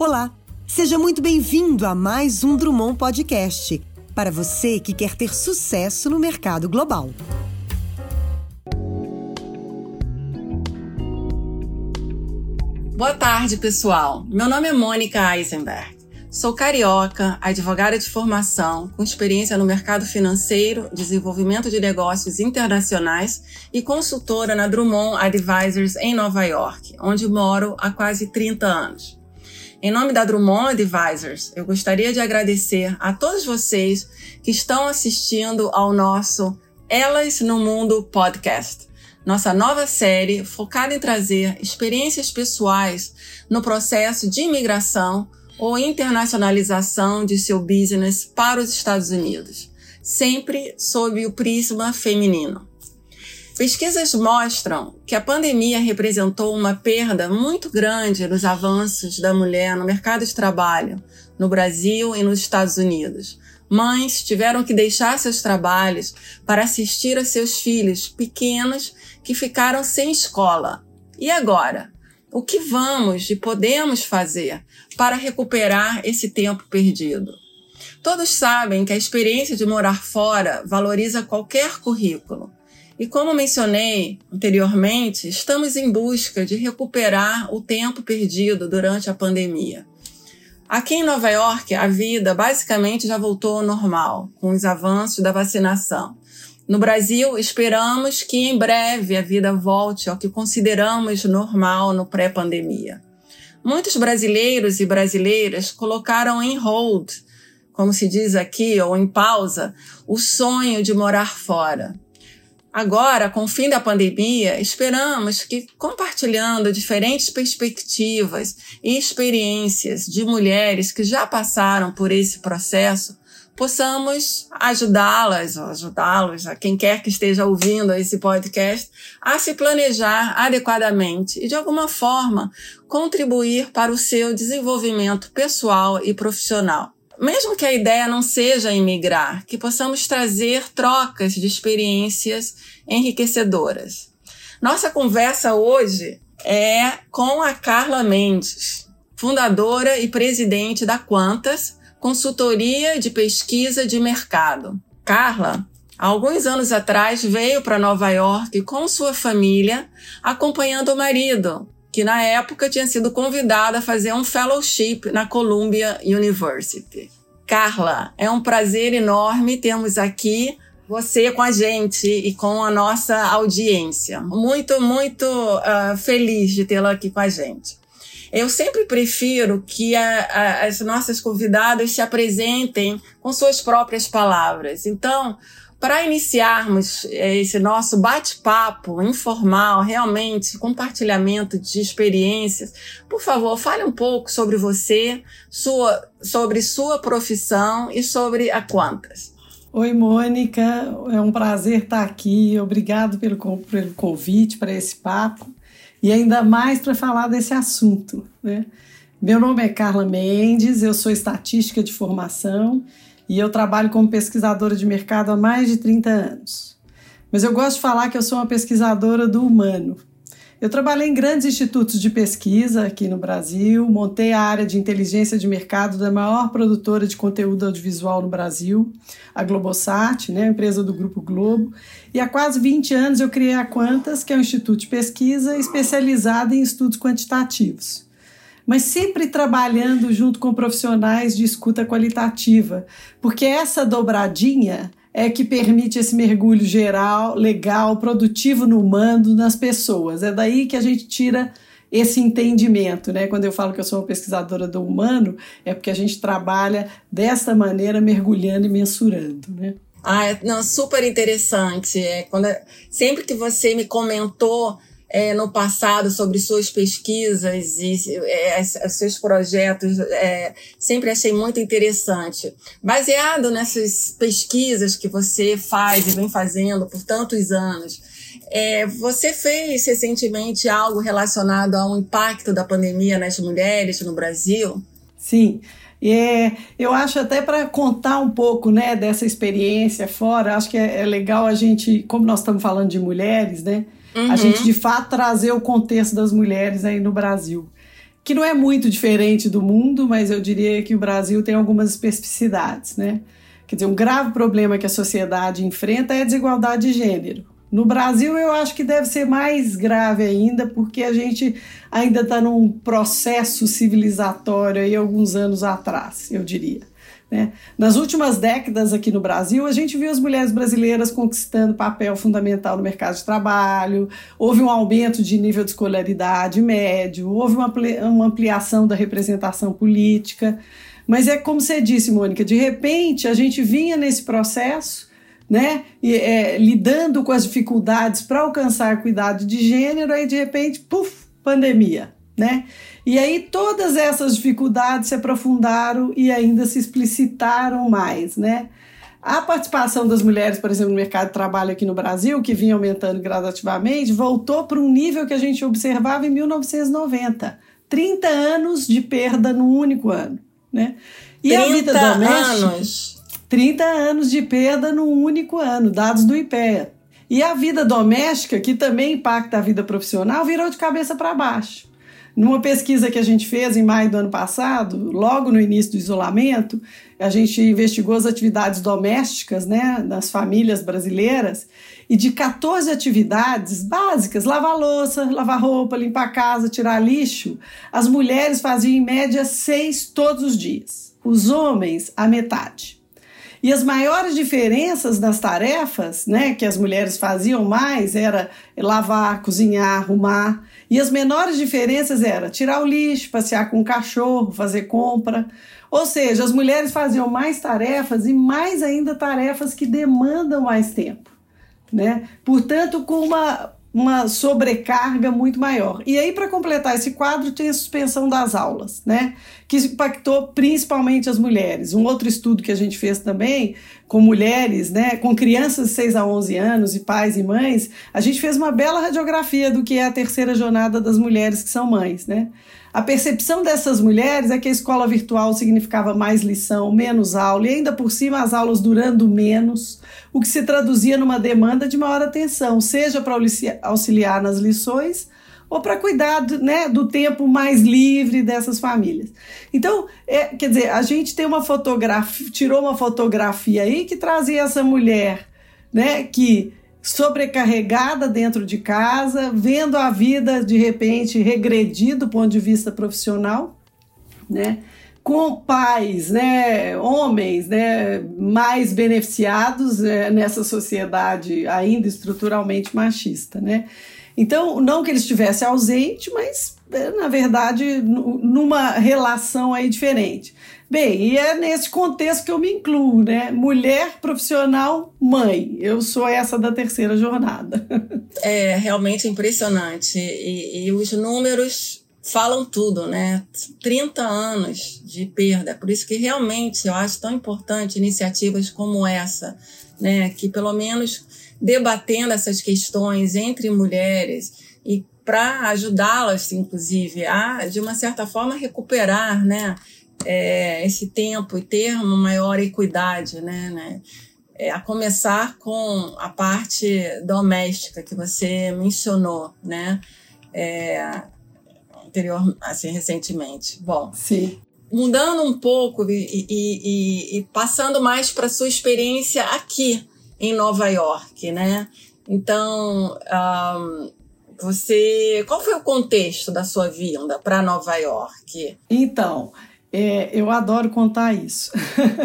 Olá, seja muito bem-vindo a mais um Drummond Podcast para você que quer ter sucesso no mercado global. Boa tarde, pessoal. Meu nome é Mônica Eisenberg. Sou carioca, advogada de formação, com experiência no mercado financeiro, desenvolvimento de negócios internacionais e consultora na Drummond Advisors em Nova York, onde moro há quase 30 anos. Em nome da Drummond Advisors, eu gostaria de agradecer a todos vocês que estão assistindo ao nosso Elas no Mundo podcast, nossa nova série focada em trazer experiências pessoais no processo de imigração ou internacionalização de seu business para os Estados Unidos, sempre sob o prisma feminino. Pesquisas mostram que a pandemia representou uma perda muito grande nos avanços da mulher no mercado de trabalho no Brasil e nos Estados Unidos. Mães tiveram que deixar seus trabalhos para assistir a seus filhos pequenos que ficaram sem escola. E agora? O que vamos e podemos fazer para recuperar esse tempo perdido? Todos sabem que a experiência de morar fora valoriza qualquer currículo. E como mencionei anteriormente, estamos em busca de recuperar o tempo perdido durante a pandemia. Aqui em Nova York, a vida basicamente já voltou ao normal, com os avanços da vacinação. No Brasil, esperamos que em breve a vida volte ao que consideramos normal no pré-pandemia. Muitos brasileiros e brasileiras colocaram em hold, como se diz aqui, ou em pausa, o sonho de morar fora. Agora, com o fim da pandemia, esperamos que, compartilhando diferentes perspectivas e experiências de mulheres que já passaram por esse processo, possamos ajudá-las, ou ajudá-los, a quem quer que esteja ouvindo esse podcast, a se planejar adequadamente e, de alguma forma, contribuir para o seu desenvolvimento pessoal e profissional mesmo que a ideia não seja emigrar, que possamos trazer trocas de experiências enriquecedoras. Nossa conversa hoje é com a Carla Mendes, fundadora e presidente da Quantas, consultoria de pesquisa de mercado. Carla, alguns anos atrás, veio para Nova York com sua família, acompanhando o marido, que na época tinha sido convidado a fazer um fellowship na Columbia University. Carla, é um prazer enorme termos aqui você com a gente e com a nossa audiência. Muito, muito uh, feliz de tê-la aqui com a gente. Eu sempre prefiro que a, a, as nossas convidadas se apresentem com suas próprias palavras. Então, para iniciarmos eh, esse nosso bate-papo informal, realmente compartilhamento de experiências, por favor, fale um pouco sobre você, sua, sobre sua profissão e sobre a Quantas. Oi, Mônica, é um prazer estar aqui. Obrigado pelo, pelo convite para esse papo e ainda mais para falar desse assunto. Né? Meu nome é Carla Mendes, eu sou estatística de formação e eu trabalho como pesquisadora de mercado há mais de 30 anos. Mas eu gosto de falar que eu sou uma pesquisadora do humano. Eu trabalhei em grandes institutos de pesquisa aqui no Brasil, montei a área de inteligência de mercado da maior produtora de conteúdo audiovisual no Brasil, a Globosat, né, empresa do Grupo Globo. E há quase 20 anos eu criei a Quantas, que é um instituto de pesquisa especializado em estudos quantitativos mas sempre trabalhando junto com profissionais de escuta qualitativa, porque essa dobradinha é que permite esse mergulho geral, legal, produtivo no humano, nas pessoas. É daí que a gente tira esse entendimento, né? Quando eu falo que eu sou uma pesquisadora do humano, é porque a gente trabalha dessa maneira, mergulhando e mensurando, né? Ah, é, não, super interessante. É, quando, sempre que você me comentou é, no passado sobre suas pesquisas e é, seus projetos, é, sempre achei muito interessante. Baseado nessas pesquisas que você faz e vem fazendo por tantos anos, é, você fez recentemente algo relacionado ao impacto da pandemia nas mulheres no Brasil? Sim. É, eu acho até para contar um pouco né, dessa experiência fora, acho que é, é legal a gente, como nós estamos falando de mulheres, né? Uhum. A gente de fato trazer o contexto das mulheres aí no Brasil. que não é muito diferente do mundo, mas eu diria que o Brasil tem algumas especificidades, né? Quer dizer, um grave problema que a sociedade enfrenta é a desigualdade de gênero. No Brasil, eu acho que deve ser mais grave ainda, porque a gente ainda está num processo civilizatório aí alguns anos atrás, eu diria. Né? Nas últimas décadas aqui no Brasil, a gente viu as mulheres brasileiras conquistando papel fundamental no mercado de trabalho, houve um aumento de nível de escolaridade médio, houve uma, ampliação da representação política. Mas é como você disse, Mônica, de repente a gente vinha nesse processo né? E, é, lidando com as dificuldades para alcançar cuidado de gênero, aí de repente, puf, pandemia, né? E aí todas essas dificuldades se aprofundaram e ainda se explicitaram mais, né? A participação das mulheres, por exemplo, no mercado de trabalho aqui no Brasil, que vinha aumentando gradativamente, voltou para um nível que a gente observava em 1990. 30 anos de perda num único ano, né? E a vida doméstica... Anos 30 anos de perda num único ano, dados do IPEA. E a vida doméstica, que também impacta a vida profissional, virou de cabeça para baixo. Numa pesquisa que a gente fez em maio do ano passado, logo no início do isolamento, a gente investigou as atividades domésticas né, das famílias brasileiras e de 14 atividades básicas, lavar louça, lavar roupa, limpar a casa, tirar lixo, as mulheres faziam em média seis todos os dias. Os homens, a metade. E as maiores diferenças das tarefas, né, que as mulheres faziam mais era lavar, cozinhar, arrumar, e as menores diferenças era tirar o lixo, passear com o cachorro, fazer compra. Ou seja, as mulheres faziam mais tarefas e mais ainda tarefas que demandam mais tempo, né? Portanto, com uma uma sobrecarga muito maior. E aí, para completar esse quadro, tem a suspensão das aulas, né? Que impactou principalmente as mulheres. Um outro estudo que a gente fez também com mulheres, né, com crianças de 6 a 11 anos e pais e mães, a gente fez uma bela radiografia do que é a terceira jornada das mulheres que são mães, né? A percepção dessas mulheres é que a escola virtual significava mais lição, menos aula, e ainda por cima as aulas durando menos, o que se traduzia numa demanda de maior atenção, seja para auxiliar nas lições ou para cuidar né, do tempo mais livre dessas famílias. Então, é, quer dizer, a gente tem uma fotografia, tirou uma fotografia aí que trazia essa mulher, né, que sobrecarregada dentro de casa, vendo a vida de repente regredir do ponto de vista profissional, né? Com pais, né, homens, né, mais beneficiados né, nessa sociedade ainda estruturalmente machista, né? Então, não que ele estivesse ausente, mas é, na verdade numa relação aí diferente. Bem, e é nesse contexto que eu me incluo, né? Mulher profissional, mãe. Eu sou essa da terceira jornada. É realmente impressionante. E, e os números falam tudo, né? 30 anos de perda. Por isso que realmente eu acho tão importante iniciativas como essa, né? Que pelo menos debatendo essas questões entre mulheres e para ajudá-las, inclusive, a, de uma certa forma, recuperar, né? É, esse tempo e ter uma maior equidade, né, né? É, a começar com a parte doméstica que você mencionou, né? É, anterior, assim, recentemente. Bom, Sim. mudando um pouco e, e, e, e passando mais para sua experiência aqui em Nova York, né? Então, um, você, qual foi o contexto da sua vinda para Nova York? Então, é, eu adoro contar isso.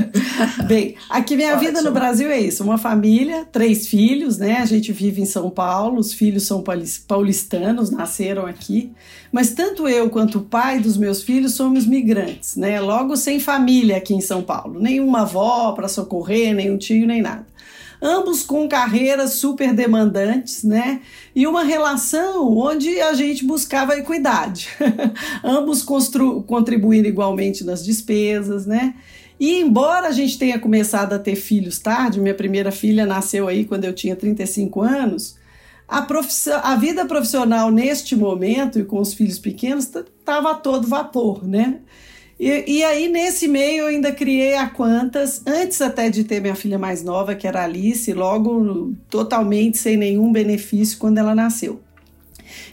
Bem, aqui minha Ótimo. vida no Brasil é isso: uma família, três filhos, né? A gente vive em São Paulo, os filhos são paulistanos, nasceram aqui. Mas tanto eu quanto o pai dos meus filhos somos migrantes, né? Logo sem família aqui em São Paulo, nenhuma avó para socorrer, nem um tio, nem nada ambos com carreiras super demandantes, né? E uma relação onde a gente buscava equidade, ambos contribuindo igualmente nas despesas, né? E embora a gente tenha começado a ter filhos tarde, minha primeira filha nasceu aí quando eu tinha 35 anos, a, a vida profissional neste momento e com os filhos pequenos estava a todo vapor, né? E, e, aí, nesse meio, eu ainda criei a Quantas, antes até de ter minha filha mais nova, que era Alice, logo totalmente sem nenhum benefício quando ela nasceu.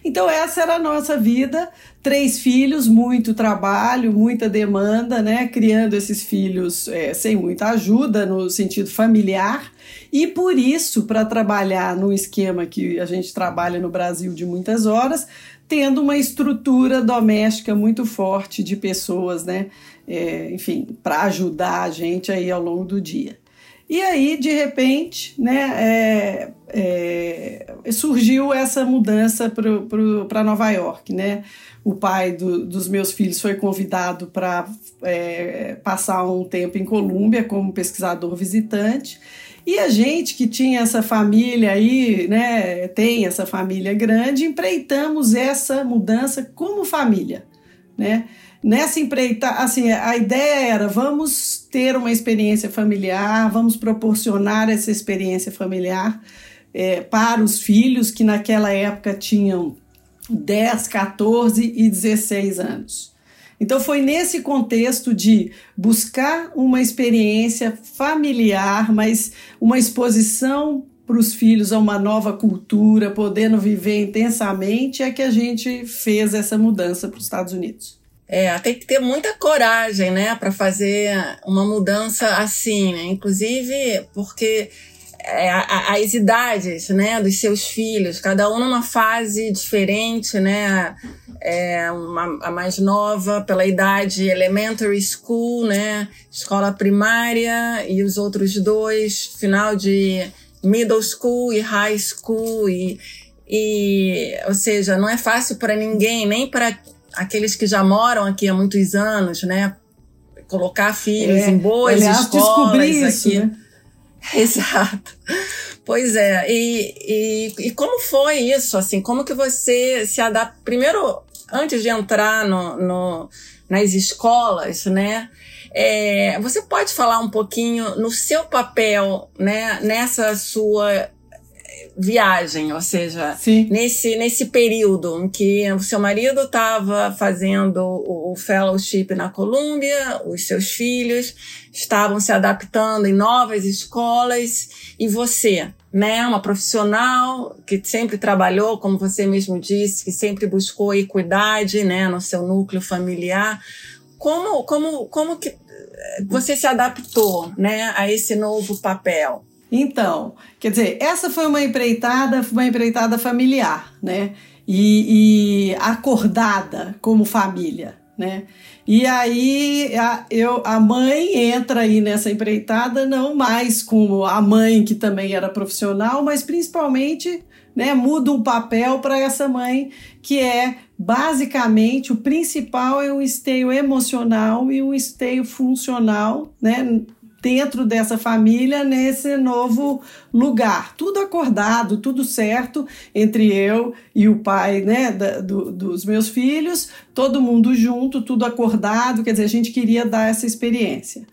Então, essa era a nossa vida. Três filhos, muito trabalho, muita demanda, né? Criando esses filhos é, sem muita ajuda no sentido familiar. E por isso, para trabalhar no esquema que a gente trabalha no Brasil de muitas horas, tendo uma estrutura doméstica muito forte de pessoas, né? É, enfim, para ajudar a gente aí ao longo do dia. E aí, de repente, né, é, é, surgiu essa mudança para Nova York. Né? O pai do, dos meus filhos foi convidado para é, passar um tempo em Colômbia como pesquisador visitante. E a gente que tinha essa família aí, né, tem essa família grande, empreitamos essa mudança como família, né? Nessa empreita, assim, a ideia era vamos ter uma experiência familiar, vamos proporcionar essa experiência familiar é, para os filhos que naquela época tinham 10, 14 e 16 anos. Então foi nesse contexto de buscar uma experiência familiar, mas uma exposição para os filhos a uma nova cultura, podendo viver intensamente, é que a gente fez essa mudança para os Estados Unidos. É, tem que ter muita coragem, né, para fazer uma mudança assim, né? Inclusive porque as idades, né, dos seus filhos, cada um numa fase diferente, né? É, uma, a mais nova pela idade elementary school, né, escola primária, e os outros dois final de middle school e high school e, e ou seja, não é fácil para ninguém, nem para aqueles que já moram aqui há muitos anos, né? Colocar filhos é, em boas aliás, escolas isso, aqui. Né? Exato. Pois é. E, e, e, como foi isso? Assim, como que você se adapta? Primeiro, antes de entrar no, no nas escolas, né? É, você pode falar um pouquinho no seu papel, né? Nessa sua viagem, ou seja, Sim. nesse nesse período em que o seu marido estava fazendo o, o, fellowship na Colômbia, os seus filhos estavam se adaptando em novas escolas e você, né, uma profissional que sempre trabalhou, como você mesmo disse, que sempre buscou equidade, né, no seu núcleo familiar, como como como que você se adaptou, né, a esse novo papel? Então, quer dizer, essa foi uma empreitada, uma empreitada familiar, né? E, e acordada como família, né? E aí a, eu, a mãe entra aí nessa empreitada, não mais como a mãe que também era profissional, mas principalmente né, muda um papel para essa mãe que é basicamente o principal é um esteio emocional e um esteio funcional, né, dentro dessa família nesse novo lugar. Tudo acordado, tudo certo entre eu e o pai né, da, do, dos meus filhos, todo mundo junto, tudo acordado. Quer dizer, a gente queria dar essa experiência.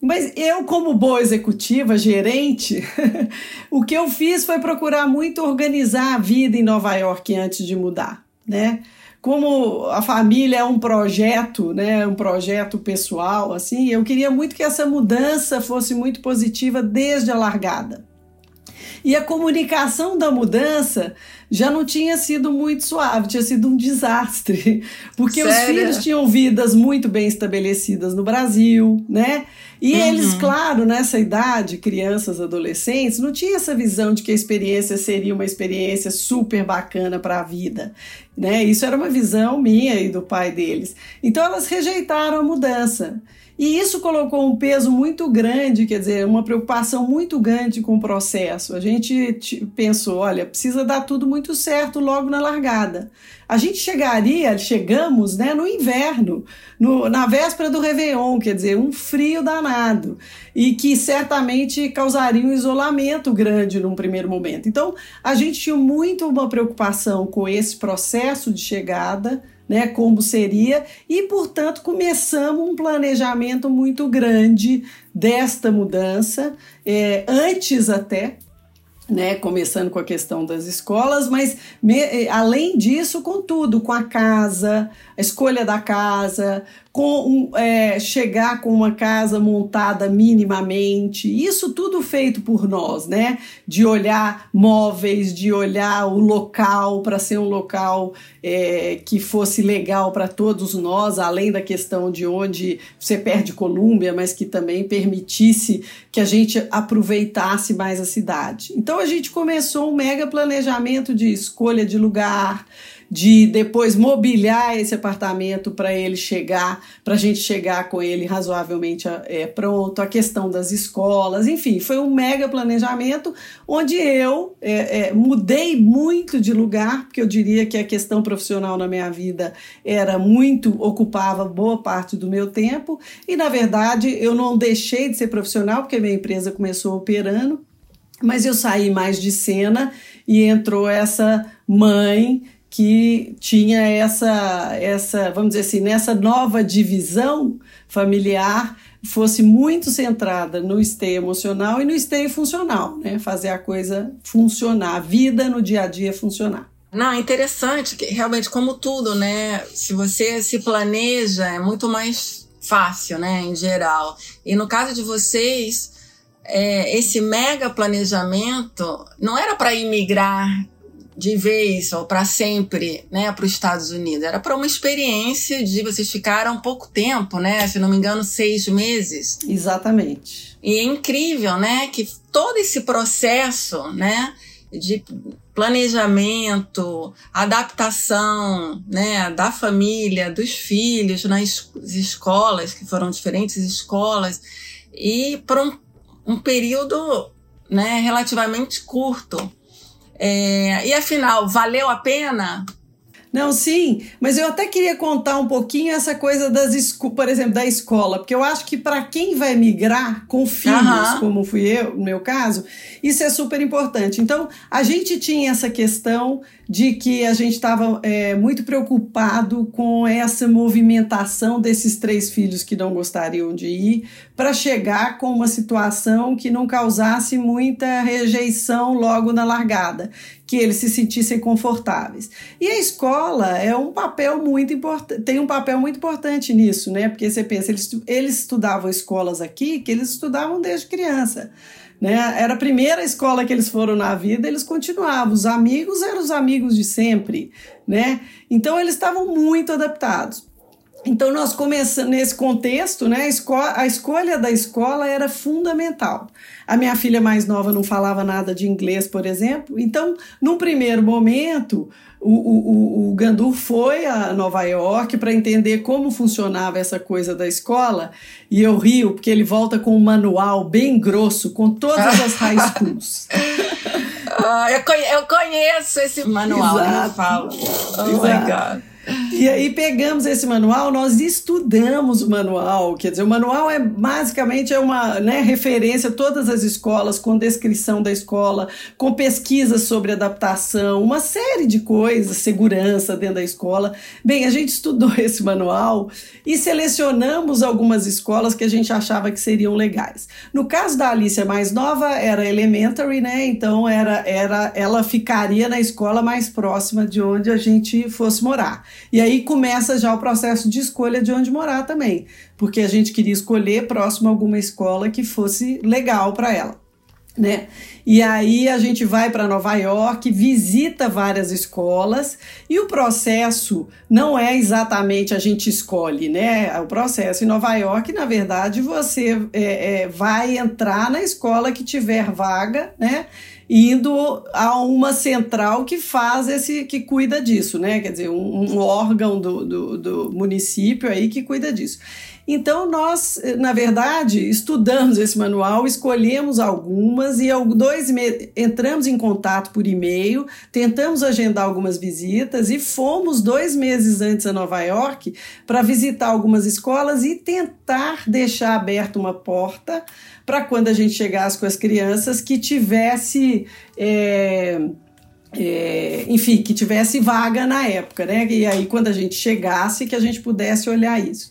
Mas eu, como boa executiva, gerente, o que eu fiz foi procurar muito organizar a vida em Nova York antes de mudar, né? Como a família é um projeto, né, um projeto pessoal, assim, eu queria muito que essa mudança fosse muito positiva desde a largada. E a comunicação da mudança já não tinha sido muito suave, tinha sido um desastre, porque Sério? os filhos tinham vidas muito bem estabelecidas no Brasil, né? E uhum. eles, claro, nessa idade, crianças, adolescentes, não tinha essa visão de que a experiência seria uma experiência super bacana para a vida, né? Isso era uma visão minha e do pai deles. Então elas rejeitaram a mudança. E isso colocou um peso muito grande, quer dizer, uma preocupação muito grande com o processo. A gente pensou, olha, precisa dar tudo muito certo logo na largada. A gente chegaria, chegamos né, no inverno, no, na véspera do Réveillon, quer dizer, um frio danado, e que certamente causaria um isolamento grande num primeiro momento. Então, a gente tinha muito uma preocupação com esse processo de chegada né, como seria, e portanto começamos um planejamento muito grande desta mudança, é, antes até né, começando com a questão das escolas, mas me, além disso, com tudo, com a casa, a escolha da casa, com é, chegar com uma casa montada minimamente, isso tudo feito por nós, né? De olhar móveis, de olhar o local para ser um local é, que fosse legal para todos nós, além da questão de onde você perde Colômbia, mas que também permitisse que a gente aproveitasse mais a cidade. Então a gente começou um mega planejamento de escolha de lugar de depois mobiliar esse apartamento para ele chegar, para a gente chegar com ele razoavelmente é, pronto, a questão das escolas, enfim, foi um mega planejamento onde eu é, é, mudei muito de lugar, porque eu diria que a questão profissional na minha vida era muito, ocupava boa parte do meu tempo, e na verdade eu não deixei de ser profissional, porque minha empresa começou operando, mas eu saí mais de cena e entrou essa mãe que tinha essa, essa, vamos dizer assim, nessa nova divisão familiar fosse muito centrada no esteio emocional e no esteio funcional, né? Fazer a coisa funcionar, a vida no dia a dia funcionar. Não, é interessante que realmente, como tudo, né? Se você se planeja, é muito mais fácil, né? Em geral. E no caso de vocês, é, esse mega planejamento não era para imigrar de vez ou para sempre, né, para os Estados Unidos. Era para uma experiência de vocês ficaram pouco tempo, né? Se não me engano, seis meses. Exatamente. E é incrível, né, que todo esse processo, né, de planejamento, adaptação, né, da família, dos filhos nas escolas, que foram diferentes escolas, e por um, um período, né, relativamente curto. É, e afinal, valeu a pena? Não, sim, mas eu até queria contar um pouquinho essa coisa das, por exemplo, da escola, porque eu acho que para quem vai migrar com filhos, uhum. como fui eu, no meu caso, isso é super importante. Então, a gente tinha essa questão de que a gente estava é, muito preocupado com essa movimentação desses três filhos que não gostariam de ir, para chegar com uma situação que não causasse muita rejeição logo na largada, que eles se sentissem confortáveis. E a escola é um papel muito tem um papel muito importante nisso, né? Porque você pensa, eles, eles estudavam escolas aqui que eles estudavam desde criança. Né? Era a primeira escola que eles foram na vida, eles continuavam. Os amigos eram os amigos de sempre, né? Então eles estavam muito adaptados. Então nós começamos nesse contexto, né? A, esco a escolha da escola era fundamental. A minha filha mais nova não falava nada de inglês, por exemplo. Então, num primeiro momento, o, o, o Gandur foi a Nova York para entender como funcionava essa coisa da escola. E eu rio, porque ele volta com um manual bem grosso, com todas as high schools. ah, eu, conheço esse manual, Exato. né? Fala. Oh Exato. my God. E aí pegamos esse manual, nós estudamos o manual, quer dizer, o manual é basicamente é uma né, referência a todas as escolas, com descrição da escola, com pesquisas sobre adaptação, uma série de coisas, segurança dentro da escola. Bem, a gente estudou esse manual e selecionamos algumas escolas que a gente achava que seriam legais. No caso da Alicia mais nova, era elementary, né? Então era, era ela ficaria na escola mais próxima de onde a gente fosse morar. E aí começa já o processo de escolha de onde morar também, porque a gente queria escolher próximo a alguma escola que fosse legal para ela. Né? E aí a gente vai para Nova York, visita várias escolas e o processo não é exatamente a gente escolhe, né? O processo em Nova York, na verdade, você é, é, vai entrar na escola que tiver vaga, né? Indo a uma central que faz esse, que cuida disso, né? Quer dizer, um, um órgão do, do, do município aí que cuida disso. Então, nós, na verdade, estudamos esse manual, escolhemos algumas e dois entramos em contato por e-mail, tentamos agendar algumas visitas e fomos dois meses antes a Nova York para visitar algumas escolas e tentar deixar aberta uma porta para quando a gente chegasse com as crianças que tivesse. É, é, enfim, que tivesse vaga na época, né? E aí, quando a gente chegasse, que a gente pudesse olhar isso.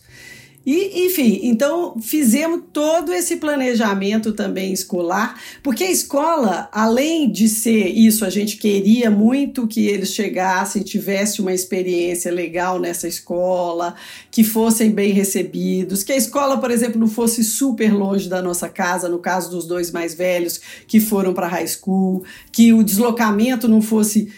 E, enfim, então fizemos todo esse planejamento também escolar, porque a escola, além de ser isso, a gente queria muito que eles chegassem, tivessem uma experiência legal nessa escola, que fossem bem recebidos, que a escola, por exemplo, não fosse super longe da nossa casa, no caso dos dois mais velhos que foram para high school, que o deslocamento não fosse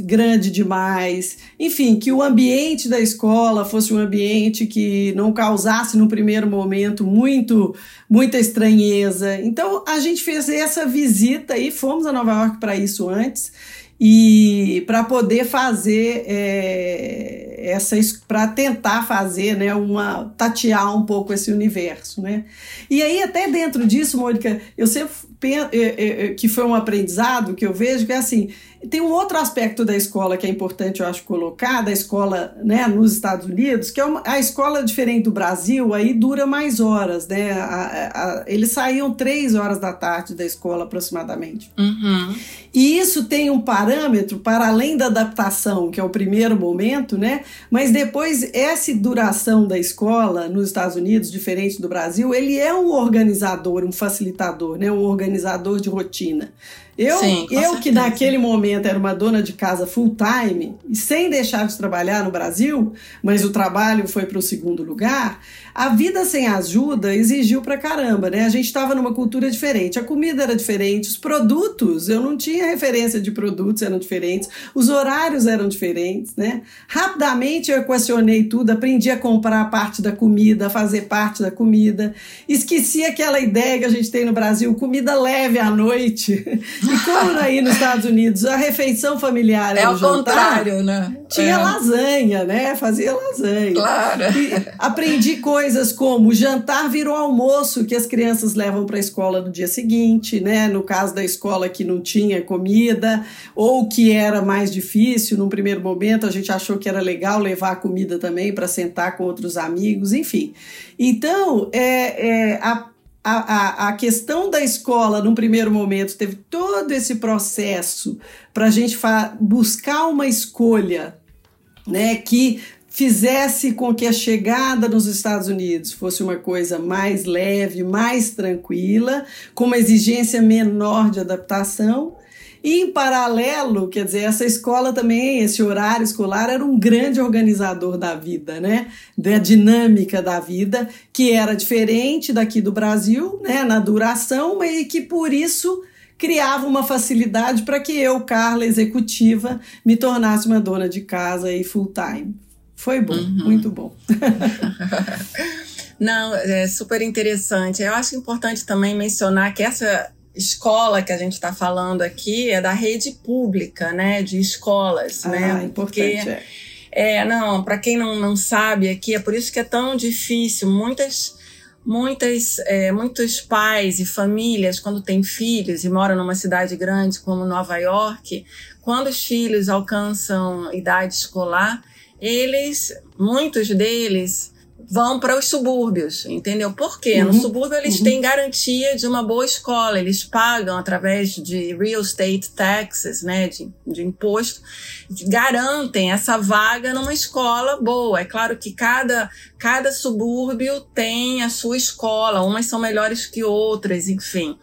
grande demais, enfim, que o ambiente da escola fosse um ambiente que não causasse no primeiro momento muito muita estranheza. Então a gente fez essa visita e fomos a Nova York para isso antes. E para poder fazer é, essa para tentar fazer né uma tatear um pouco esse universo né. E aí até dentro disso Mônica eu sempre penso, é, é, é, que foi um aprendizado que eu vejo que é assim tem um outro aspecto da escola que é importante, eu acho, colocar, da escola né, nos Estados Unidos, que é uma, a escola diferente do Brasil, aí dura mais horas, né? A, a, eles saíam três horas da tarde da escola, aproximadamente. Uhum. E isso tem um parâmetro para além da adaptação, que é o primeiro momento, né? Mas depois, essa duração da escola nos Estados Unidos, diferente do Brasil, ele é um organizador, um facilitador, né? Um organizador de rotina. Eu, Sim, eu que naquele momento era uma dona de casa full time e sem deixar de trabalhar no Brasil, mas o trabalho foi para o segundo lugar, a vida sem ajuda exigiu pra caramba, né? A gente estava numa cultura diferente, a comida era diferente, os produtos, eu não tinha referência de produtos, eram diferentes, os horários eram diferentes, né? Rapidamente eu equacionei tudo, aprendi a comprar parte da comida, a fazer parte da comida, esqueci aquela ideia que a gente tem no Brasil, comida leve à noite. E como aí nos Estados Unidos a refeição familiar é o contrário, né? Tinha é. lasanha, né? Fazia lasanha. Claro. E aprendi coisas como o jantar virou almoço que as crianças levam para a escola no dia seguinte, né? No caso da escola que não tinha comida ou que era mais difícil, num primeiro momento a gente achou que era legal levar a comida também para sentar com outros amigos, enfim. Então, é, é a a, a, a, questão da escola, num primeiro momento, teve todo esse processo para a gente buscar uma escolha né, que fizesse com que a chegada nos Estados Unidos fosse uma coisa mais leve, mais tranquila, com uma exigência menor de adaptação e em paralelo, quer dizer, essa escola também, esse horário escolar era um grande organizador da vida, né? Da dinâmica da vida, que era diferente daqui do Brasil, né? Na duração, e que por isso criava uma facilidade para que eu, Carla, executiva, me tornasse uma dona de casa e full time. Foi bom, uhum. muito bom. Não, é super interessante. Eu acho importante também mencionar que essa escola que a gente está falando aqui é da rede pública, né, de escolas, ah, né? Porque é. é, não, para quem não, não sabe aqui, é por isso que é tão difícil. Muitas, muitas, é, muitos pais e famílias, quando têm filhos e moram numa cidade grande como Nova York, quando os filhos alcançam idade escolar, eles, muitos deles, vão para os subúrbios, entendeu? Por quê? Uhum. No subúrbio eles uhum. têm garantia de uma boa escola, eles pagam através de real estate taxes, né, de, de imposto, garantem essa vaga numa escola boa. É claro que cada, cada subúrbio tem a sua escola, umas são melhores que outras, enfim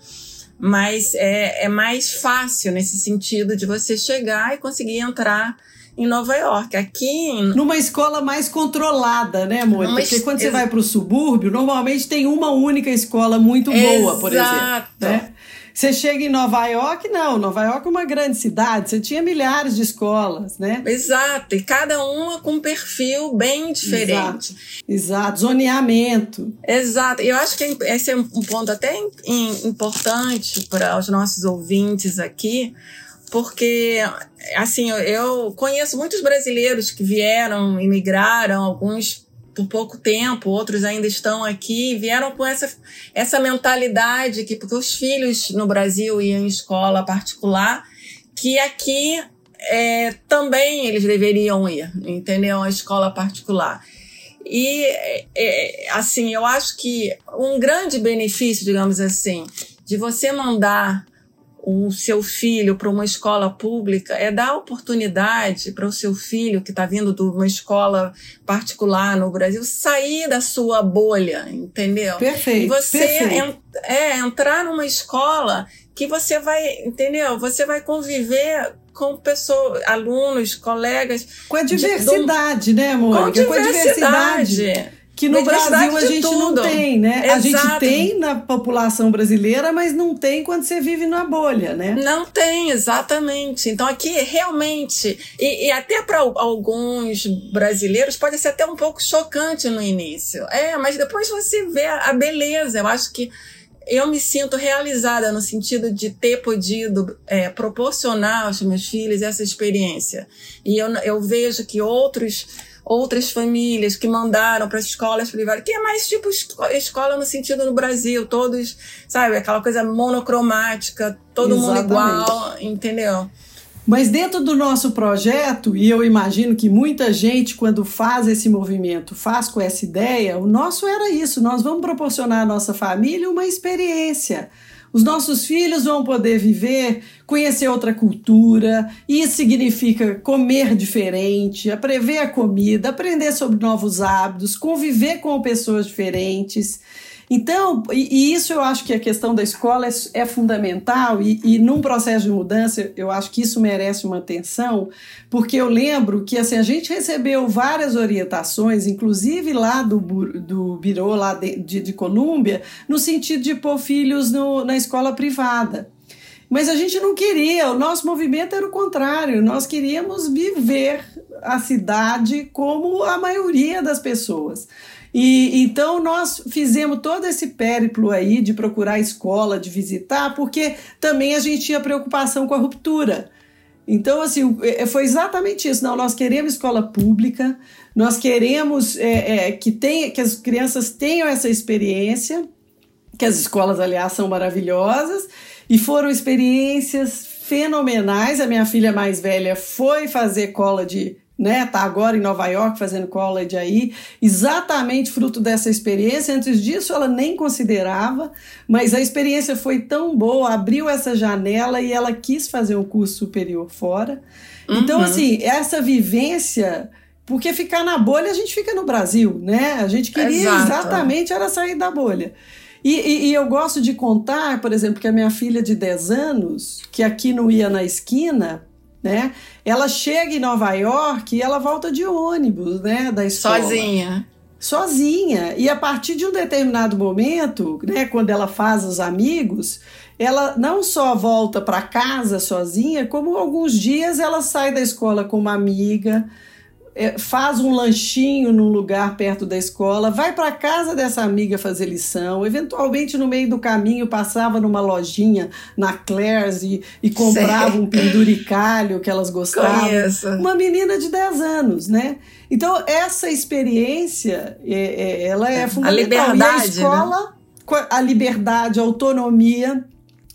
mas é, é mais fácil nesse sentido de você chegar e conseguir entrar em Nova York. Aqui. Em... Numa escola mais controlada, né, amor? Numa Porque quando você vai para o subúrbio, normalmente tem uma única escola muito boa, Exato. por exemplo. Né? Você chega em Nova York, não. Nova York é uma grande cidade, você tinha milhares de escolas, né? Exato, e cada uma com um perfil bem diferente. Exato, Exato. zoneamento. Exato, eu acho que esse é um ponto até importante para os nossos ouvintes aqui, porque assim eu conheço muitos brasileiros que vieram, imigraram, alguns por pouco tempo, outros ainda estão aqui, vieram com essa, essa mentalidade que porque os filhos no Brasil iam em escola particular, que aqui é, também eles deveriam ir, entendeu? A escola particular. E, é, assim, eu acho que um grande benefício, digamos assim, de você mandar o seu filho para uma escola pública é dar oportunidade para o seu filho que está vindo de uma escola particular no Brasil sair da sua bolha, entendeu? Perfeito. E você perfeito. é entrar numa escola que você vai, entendeu? Você vai conviver com pessoas, alunos, colegas. Com a diversidade, de, né, amor? Com, com a diversidade que no Brasil a gente tudo. não tem, né? Exato. A gente tem na população brasileira, mas não tem quando você vive na bolha, né? Não tem, exatamente. Então aqui realmente, e, e até para alguns brasileiros pode ser até um pouco chocante no início. É, mas depois você vê a beleza. Eu acho que eu me sinto realizada no sentido de ter podido é, proporcionar aos meus filhos essa experiência. E eu, eu vejo que outros outras famílias que mandaram para escolas privadas, que é mais tipo escola no sentido no Brasil, todos, sabe, aquela coisa monocromática, todo Exatamente. mundo igual, entendeu? Mas dentro do nosso projeto, e eu imagino que muita gente, quando faz esse movimento, faz com essa ideia, o nosso era isso: nós vamos proporcionar à nossa família uma experiência os nossos filhos vão poder viver, conhecer outra cultura, e isso significa comer diferente, prever a comida, aprender sobre novos hábitos, conviver com pessoas diferentes. Então, e, e, isso eu acho que a questão da escola é, é fundamental, e, e, num processo de mudança, eu acho que isso merece uma atenção, porque eu lembro que assim, a gente recebeu várias orientações, inclusive lá do, do Biro, lá de, de, de Colômbia, no sentido de pôr filhos no, na escola privada. Mas a gente não queria, o nosso movimento era o contrário, nós queríamos viver a cidade como a maioria das pessoas. E então nós fizemos todo esse périplo aí de procurar escola, de visitar, porque também a gente tinha preocupação com a ruptura. Então, assim, é, foi exatamente isso. Não, nós queremos escola pública, nós queremos é, é, que, tenha, que as crianças tenham essa experiência, que as escolas, aliás, são maravilhosas, e foram experiências fenomenais. A minha filha mais velha foi fazer cola de né? Tá agora em Nova York fazendo college aí, exatamente fruto dessa experiência. Antes disso ela nem considerava, mas a experiência foi tão boa, abriu essa janela e ela quis fazer um curso superior fora. Então, uhum. Então assim, essa vivência porque ficar na bolha a gente fica no Brasil, né? A gente queria Exato. exatamente era sair da bolha. E, e, e, eu gosto de contar, por exemplo, que a minha filha de 10 anos, que aqui não ia na esquina, né? Ela chega em Nova York e ela volta de ônibus, né, da escola. Sozinha. Sozinha. E a partir de um determinado momento, né, quando ela faz os amigos, ela não só volta para casa sozinha, como alguns dias ela sai da escola com uma amiga, faz um lanchinho num lugar perto da escola, vai para casa dessa amiga fazer lição, eventualmente no meio do caminho passava numa lojinha na Claire's e, e comprava Sei. um penduricalho que elas gostavam. Conheço. Uma menina de 10 anos, né? Então, essa experiência, é, é, ela é fundamental. A liberdade, e a né? escola, né? a liberdade, a autonomia,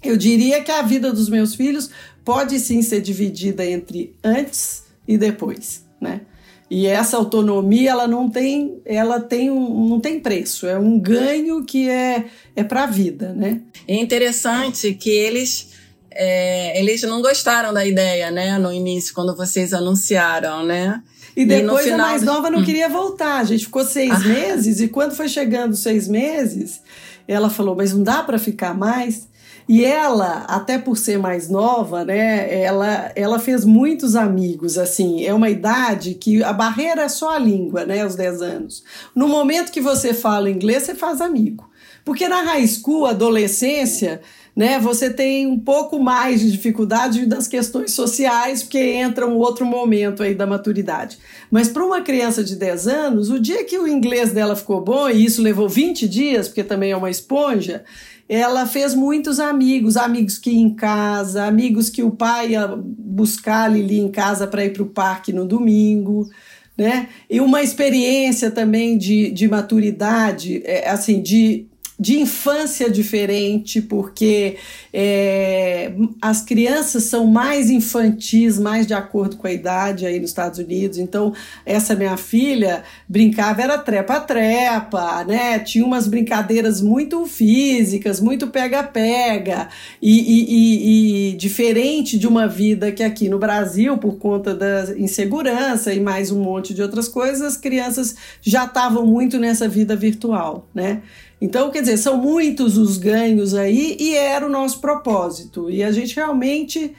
eu diria que a vida dos meus filhos pode sim ser dividida entre antes e depois, né? E essa autonomia, ela não tem, ela tem um, não tem preço, é um ganho que é, é para a vida, né? É interessante que eles é, eles não gostaram da ideia, né, no início, quando vocês anunciaram, né? E depois e a mais nova não hum. queria voltar. A gente ficou seis ah. meses e quando foi chegando seis meses, ela falou: Mas não dá para ficar mais? E ela, até por ser mais nova, né, ela, ela fez muitos amigos, assim, é uma idade que a barreira é só a língua, né, os 10 anos. No momento que você fala inglês, você faz amigo. Porque na high school, adolescência, né, você tem um pouco mais de dificuldade das questões sociais, porque entra um outro momento aí da maturidade. Mas para uma criança de 10 anos, o dia que o inglês dela ficou bom, e isso levou 20 dias, porque também é uma esponja, ela fez muitos amigos, amigos que iam em casa, amigos que o pai ia buscar a Lili em casa para ir para o parque no domingo, né? E uma experiência também de, de maturidade, é, assim, de de infância diferente, porque é, as crianças são mais infantis, mais de acordo com a idade aí nos Estados Unidos. Então, essa minha filha brincava, era trepa-trepa, né? Tinha umas brincadeiras muito físicas, muito pega-pega, e, e, e, e diferente de uma vida que aqui no Brasil, por conta da insegurança e mais um monte de outras coisas, as crianças já estavam muito nessa vida virtual, né? Então, quer dizer, são muitos os ganhos aí e era o nosso propósito. E a gente realmente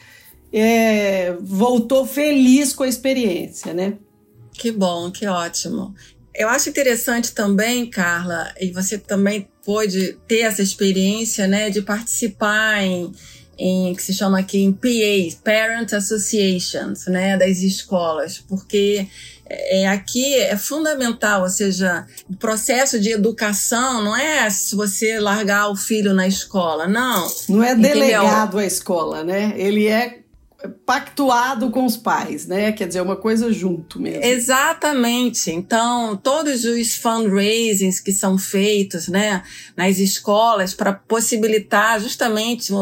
é, voltou feliz com a experiência, né? Que bom, que ótimo. Eu acho interessante também, Carla, e você também pôde ter essa experiência, né, de participar em, em que se chama aqui em PAs, Parent Associations, né, das escolas, porque é, aqui é fundamental, ou seja, o processo de educação não é se você largar o filho na escola, não. Não é delegado à escola, né? Ele é pactuado com os pais, né? Quer dizer, uma coisa junto mesmo. Exatamente. Então, todos os fundraisings que são feitos, né, nas escolas para possibilitar justamente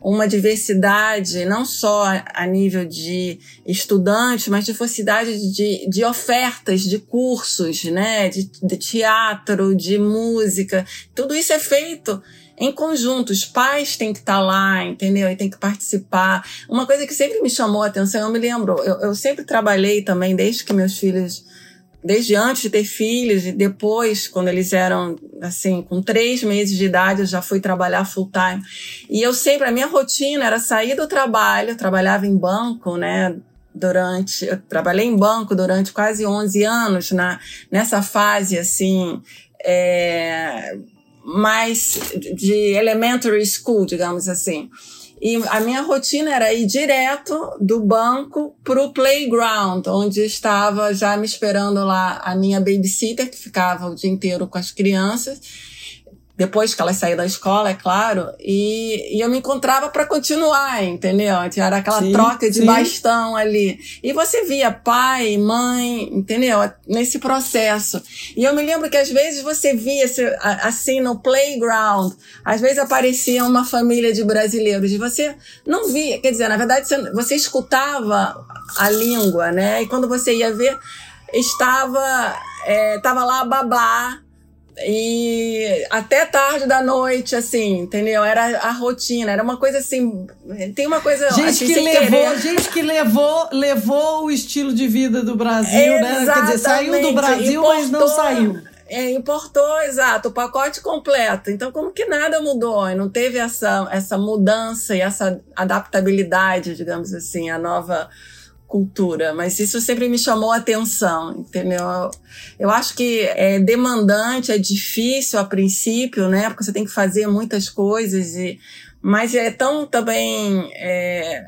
uma diversidade, não só a nível de estudantes, mas diversidade de, de ofertas, de cursos, né, de, de teatro, de música. Tudo isso é feito em conjunto. Os pais têm que estar tá lá, entendeu? E tem que participar. Uma coisa que sempre me chamou a atenção, eu me lembro, eu, eu sempre trabalhei também, desde que meus filhos desde antes de ter filhos e depois, quando eles eram, assim, com três meses de idade, eu já fui trabalhar full time. E eu sempre, a minha rotina era sair do trabalho, eu trabalhava em banco, né? Durante, eu trabalhei em banco durante quase 11 anos, na, nessa fase, assim, é, mais de elementary school, digamos assim. E a minha rotina era ir direto do banco pro playground, onde estava já me esperando lá a minha babysitter, que ficava o dia inteiro com as crianças depois que ela saiu da escola, é claro, e, e eu me encontrava para continuar, entendeu? Era aquela sim, troca de sim. bastão ali. E você via pai, mãe, entendeu? Nesse processo. E eu me lembro que às vezes você via assim no playground, às vezes aparecia uma família de brasileiros e você não via, quer dizer, na verdade você, você escutava a língua, né? E quando você ia ver, estava, é, estava lá a babá e até tarde da noite, assim, entendeu? Era a rotina, era uma coisa assim. Tem uma coisa. Gente assim, que levou, querer. gente que levou, levou o estilo de vida do Brasil, Exatamente. né? Quer dizer, saiu do Brasil, importou, mas não saiu. É, importou, exato, o pacote completo. Então, como que nada mudou? Não teve essa, essa mudança e essa adaptabilidade, digamos assim, a nova cultura, mas isso sempre me chamou a atenção, entendeu? Eu acho que é demandante, é difícil a princípio, né? Porque você tem que fazer muitas coisas, e, mas é tão também é,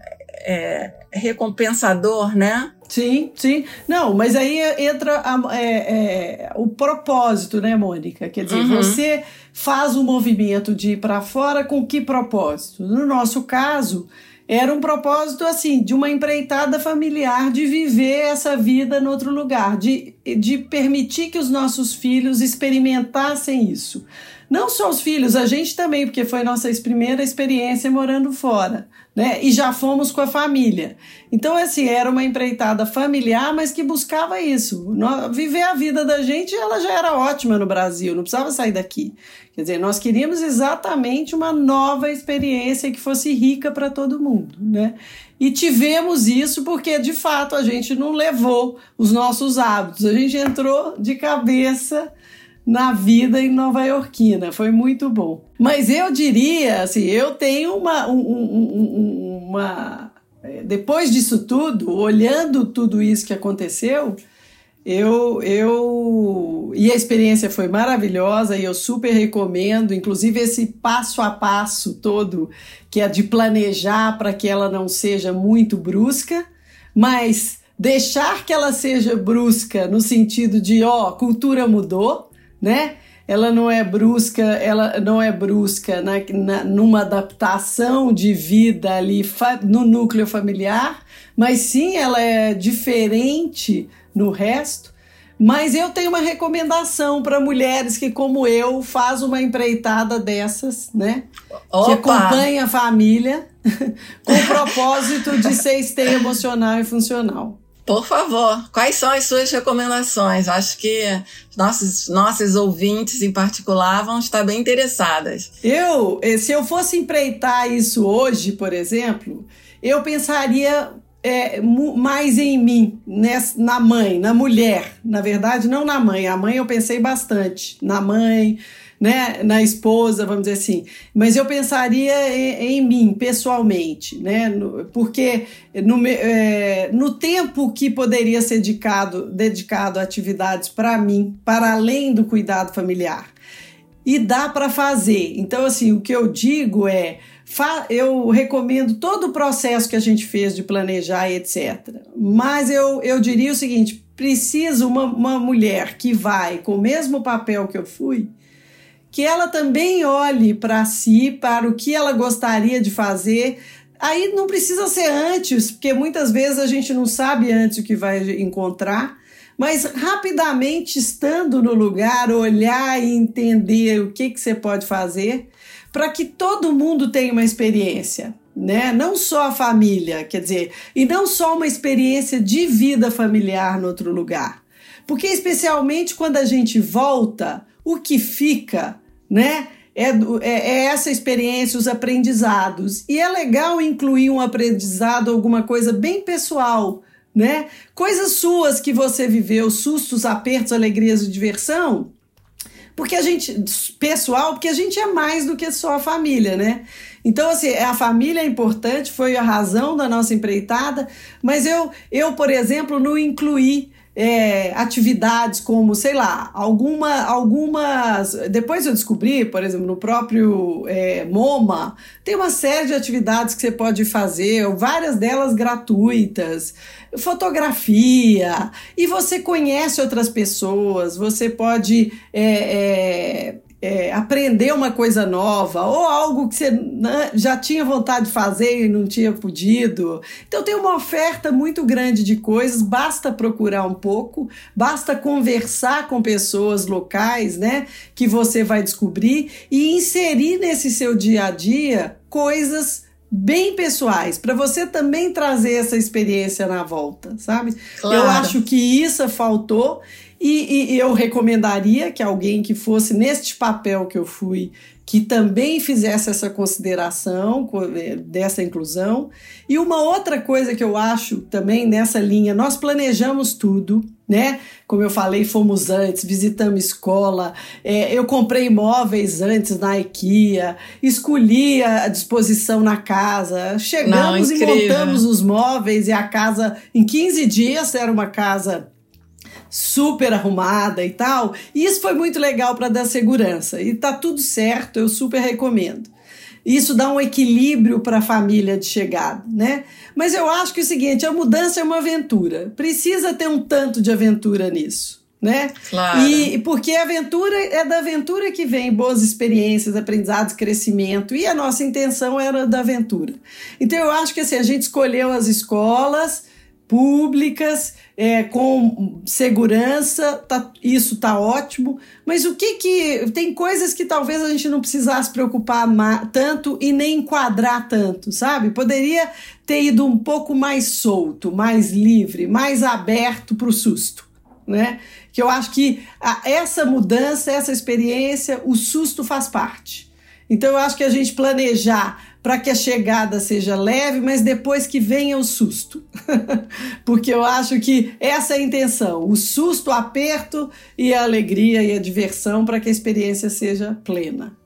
é, recompensador, né? Sim, sim. Não, mas aí entra a, é, é, o propósito, né, Mônica? Quer dizer, uhum. você faz o movimento de ir para fora com que propósito? No nosso caso, era um propósito assim de uma empreitada familiar de viver essa vida em outro lugar, de, de permitir que os nossos filhos experimentassem isso. Não só os filhos, a gente também, porque foi nossa primeira experiência morando fora, né? E já fomos com a família. Então, assim, era uma empreitada familiar, mas que buscava isso. Viver a vida da gente, ela já era ótima no Brasil, não precisava sair daqui. Quer dizer, nós queríamos exatamente uma nova experiência que fosse rica para todo mundo, né? E tivemos isso porque, de fato, a gente não levou os nossos hábitos. A gente entrou de cabeça na vida em Nova Yorkina. Foi muito bom. Mas eu diria, assim, eu tenho uma, um, um, uma depois disso tudo, olhando tudo isso que aconteceu, eu, eu e a experiência foi maravilhosa e eu super recomendo, inclusive esse passo a passo todo que é de planejar para que ela não seja muito brusca, mas deixar que ela seja brusca no sentido de ó, cultura mudou, né? Ela não é brusca, ela não é brusca na, na, numa adaptação de vida ali no núcleo familiar, mas sim ela é diferente no resto, Mas eu tenho uma recomendação para mulheres que, como eu, faz uma empreitada dessas, né? Opa. Que acompanha a família com o propósito de ser esteio emocional e funcional. Por favor, quais são as suas recomendações? Acho que nossos, nossos ouvintes, em particular, vão estar bem interessadas. Eu, eh, se eu fosse empreitar isso hoje, por exemplo, eu pensaria é, mais em mim, nessa, na mãe, na mulher. Na verdade, não na mãe. A mãe eu pensei bastante. Na mãe, né, na esposa, vamos dizer assim. Mas eu pensaria em, em mim, pessoalmente, né? Porque no, é, no tempo que poderia ser dedicado, dedicado a atividades para mim, para além do cuidado familiar. E dá para fazer. Então, assim, o que eu digo é eu recomendo todo o processo que a gente fez de planejar e etc. Mas eu, eu diria o seguinte: precisa uma, uma mulher que vai com o mesmo papel que eu fui, que ela também olhe para si, para o que ela gostaria de fazer. Aí não precisa ser antes, porque muitas vezes a gente não sabe antes o que vai encontrar, mas rapidamente estando no lugar, olhar e entender o que, que você pode fazer para que todo mundo tenha uma experiência, né? Não só a família, quer dizer, e não só uma experiência de vida familiar no outro lugar. Porque especialmente quando a gente volta, o que fica, né? É, é, é, essa experiência, os aprendizados. E é legal incluir um aprendizado, alguma coisa bem pessoal, né? Coisas suas que você viveu, sustos, apertos, alegrias e diversão, porque a gente, pessoal, porque a gente é mais do que só a família, né? Então, assim, a família é importante, foi a razão da nossa empreitada, mas eu, eu por exemplo, não incluí é, atividades como, sei lá, alguma, algumas. Depois eu descobri, por exemplo, no próprio é, MoMA, tem uma série de atividades que você pode fazer, várias delas gratuitas, fotografia, e você conhece outras pessoas, você pode. É, é aprender uma coisa nova ou algo que você né, já tinha vontade de fazer e não tinha podido. Então tem uma oferta muito grande de coisas, basta procurar um pouco, basta conversar com pessoas locais, né, que você vai descobrir e inserir nesse seu dia a dia coisas bem pessoais, para você também trazer essa experiência na volta, sabe? Claro. Eu acho que isso faltou e, e, eu recomendaria que alguém que fosse neste papel que eu fui, que também fizesse essa consideração é, dessa inclusão. E uma outra coisa que eu acho também nessa linha, nós planejamos tudo, né? Como eu falei, fomos antes, visitamos escola, é, eu comprei imóveis antes na IKEA, escolhi a disposição na casa, chegamos Não, e montamos os móveis e a casa, em 15 dias, era uma casa super arrumada e tal. E isso foi muito legal para dar segurança. E tá tudo certo, eu super recomendo. Isso dá um equilíbrio para a família de chegada, né? Mas eu acho que é o seguinte, a mudança é uma aventura. Precisa ter um tanto de aventura nisso, né? Claro. E porque a aventura é da aventura que vem boas experiências, aprendizados, crescimento. E a nossa intenção era da aventura. Então eu acho que assim, a gente escolheu as escolas públicas, é, com segurança, tá, isso tá ótimo. Mas o que que. Tem coisas que talvez a gente não precisasse preocupar tanto e nem enquadrar tanto, sabe? Poderia ter ido um pouco mais solto, mais livre, mais aberto para o susto. Né? Que eu acho que a, essa mudança, essa experiência, o susto faz parte. Então eu acho que a gente planejar para que a chegada seja leve, mas depois que venha o susto. Porque eu acho que essa é a intenção: o susto, o aperto e a alegria e a diversão para que a experiência seja plena.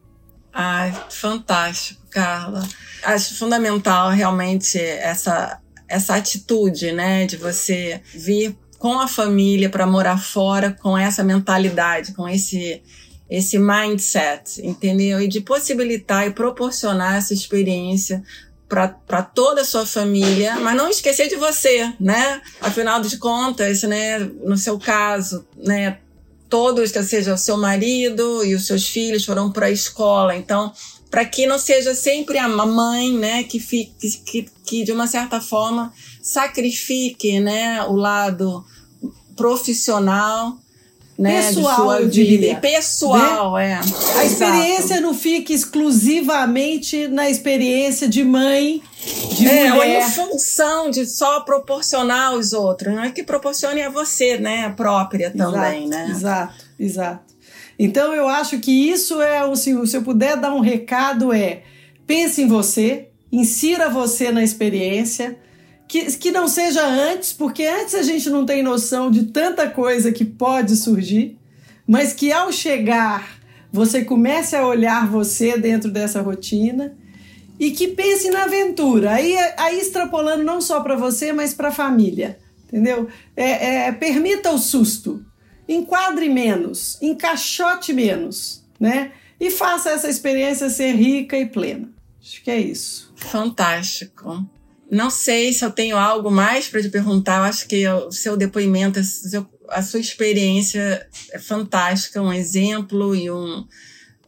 Ai, fantástico, Carla. Acho fundamental realmente essa, essa atitude, né, de você vir com a família para morar fora com essa mentalidade, com esse esse mindset, entendeu? E de possibilitar e proporcionar essa experiência para toda a sua família, mas não esquecer de você, né? Afinal de contas, né, no seu caso, né, todos, ou seja, o seu marido e os seus filhos foram para a escola, então, para que não seja sempre a mãe, né, que, fique, que, que de uma certa forma sacrifique, né, o lado profissional né, pessoal, eu diria. Pessoal, né? é. A experiência Exato. não fica exclusivamente na experiência de mãe, de é, mulher. Ou em função de só proporcionar aos outros. Não é que proporcione a você, né? A própria também, exato, né? Exato, exato. Então eu acho que isso é, assim, se eu puder dar um recado é, pense em você, insira você na experiência, que, que não seja antes, porque antes a gente não tem noção de tanta coisa que pode surgir, mas que ao chegar você comece a olhar você dentro dessa rotina e que pense na aventura, aí, aí extrapolando não só para você, mas para a família, entendeu? É, é, permita o susto, enquadre menos, encaixote menos, né? E faça essa experiência ser rica e plena. Acho que é isso. Fantástico. Não sei se eu tenho algo mais para te perguntar. Eu acho que o seu depoimento, a sua experiência é fantástica, um exemplo e um,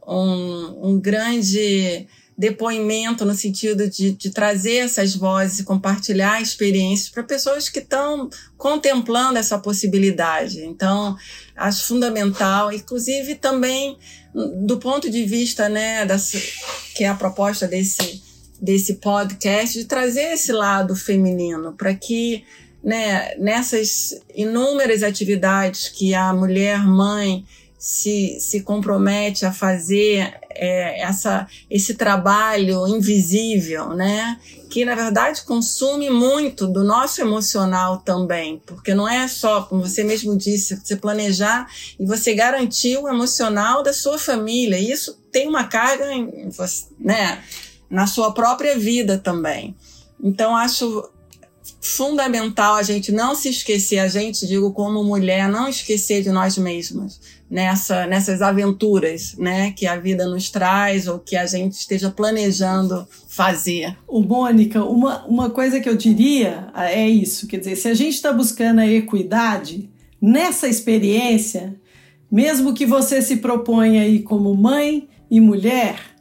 um, um grande depoimento no sentido de, de trazer essas vozes e compartilhar experiências para pessoas que estão contemplando essa possibilidade. Então, acho fundamental, inclusive também do ponto de vista, né, dessa, que é a proposta desse desse podcast de trazer esse lado feminino para que né, nessas inúmeras atividades que a mulher mãe se, se compromete a fazer é, essa, esse trabalho invisível, né? Que na verdade consome muito do nosso emocional também, porque não é só, como você mesmo disse, você planejar e você garantir o emocional da sua família. Isso tem uma carga, né? Na sua própria vida também. Então, acho fundamental a gente não se esquecer, a gente, digo como mulher, não esquecer de nós mesmas nessa, nessas aventuras né, que a vida nos traz ou que a gente esteja planejando fazer. O Mônica, uma, uma coisa que eu diria é isso, quer dizer, se a gente está buscando a equidade nessa experiência, mesmo que você se proponha aí como mãe e mulher,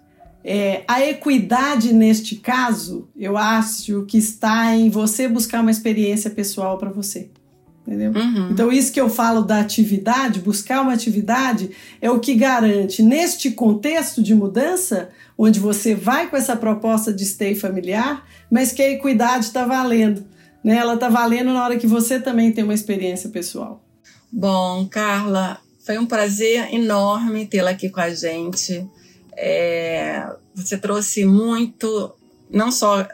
é, a equidade neste caso, eu acho que está em você buscar uma experiência pessoal para você. Entendeu? Uhum. Então, isso que eu falo da atividade, buscar uma atividade, é o que garante, neste contexto de mudança, onde você vai com essa proposta de stay familiar, mas que a equidade está valendo. Né? Ela está valendo na hora que você também tem uma experiência pessoal. Bom, Carla, foi um prazer enorme tê-la aqui com a gente. É, você trouxe muito, não só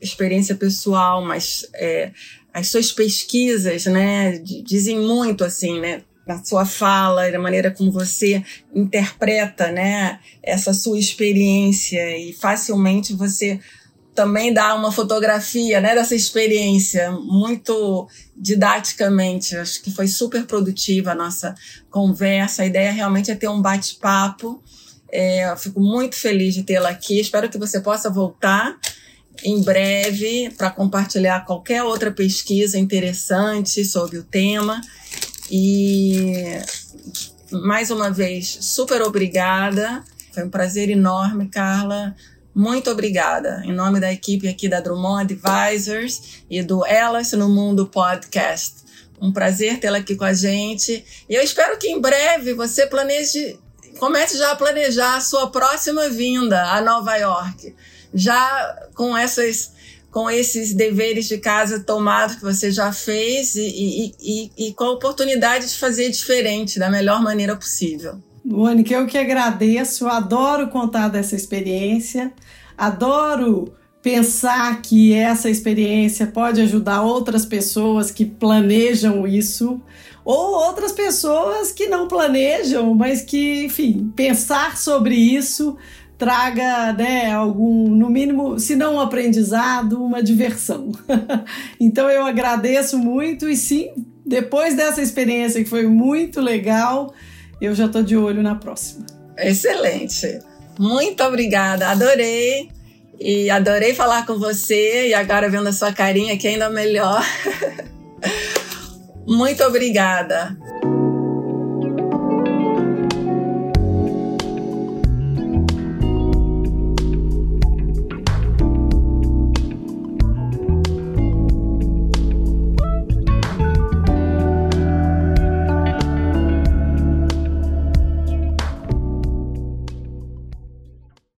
experiência pessoal, mas é, as suas pesquisas, né, dizem muito assim, né, na sua fala, da maneira como você interpreta, né, essa sua experiência e facilmente você também dá uma fotografia, né, dessa experiência muito didaticamente. Acho que foi super produtiva a nossa conversa. A ideia realmente é ter um bate-papo é, fico muito feliz de tê-la aqui. Espero que você possa voltar em breve para compartilhar qualquer outra pesquisa interessante sobre o tema. E mais uma vez, super obrigada. Foi um prazer enorme, Carla. Muito obrigada. Em nome da equipe aqui da Drummond Advisors e do Elas no Mundo Podcast. Um prazer tê-la aqui com a gente. E eu espero que em breve você planeje comece já a planejar a sua próxima vinda a Nova York, já com essas com esses deveres de casa tomados que você já fez e, e, e, e, com a oportunidade de fazer diferente da melhor maneira possível. Mônica, eu que agradeço, adoro contar dessa experiência, adoro pensar que essa experiência pode ajudar outras pessoas que planejam isso ou outras pessoas que não planejam, mas que, enfim, pensar sobre isso traga, né, algum, no mínimo, se não um aprendizado, uma diversão. então eu agradeço muito e sim, depois dessa experiência que foi muito legal, eu já estou de olho na próxima. Excelente. Muito obrigada, adorei. E adorei falar com você e agora vendo a sua carinha aqui ainda melhor. Muito obrigada.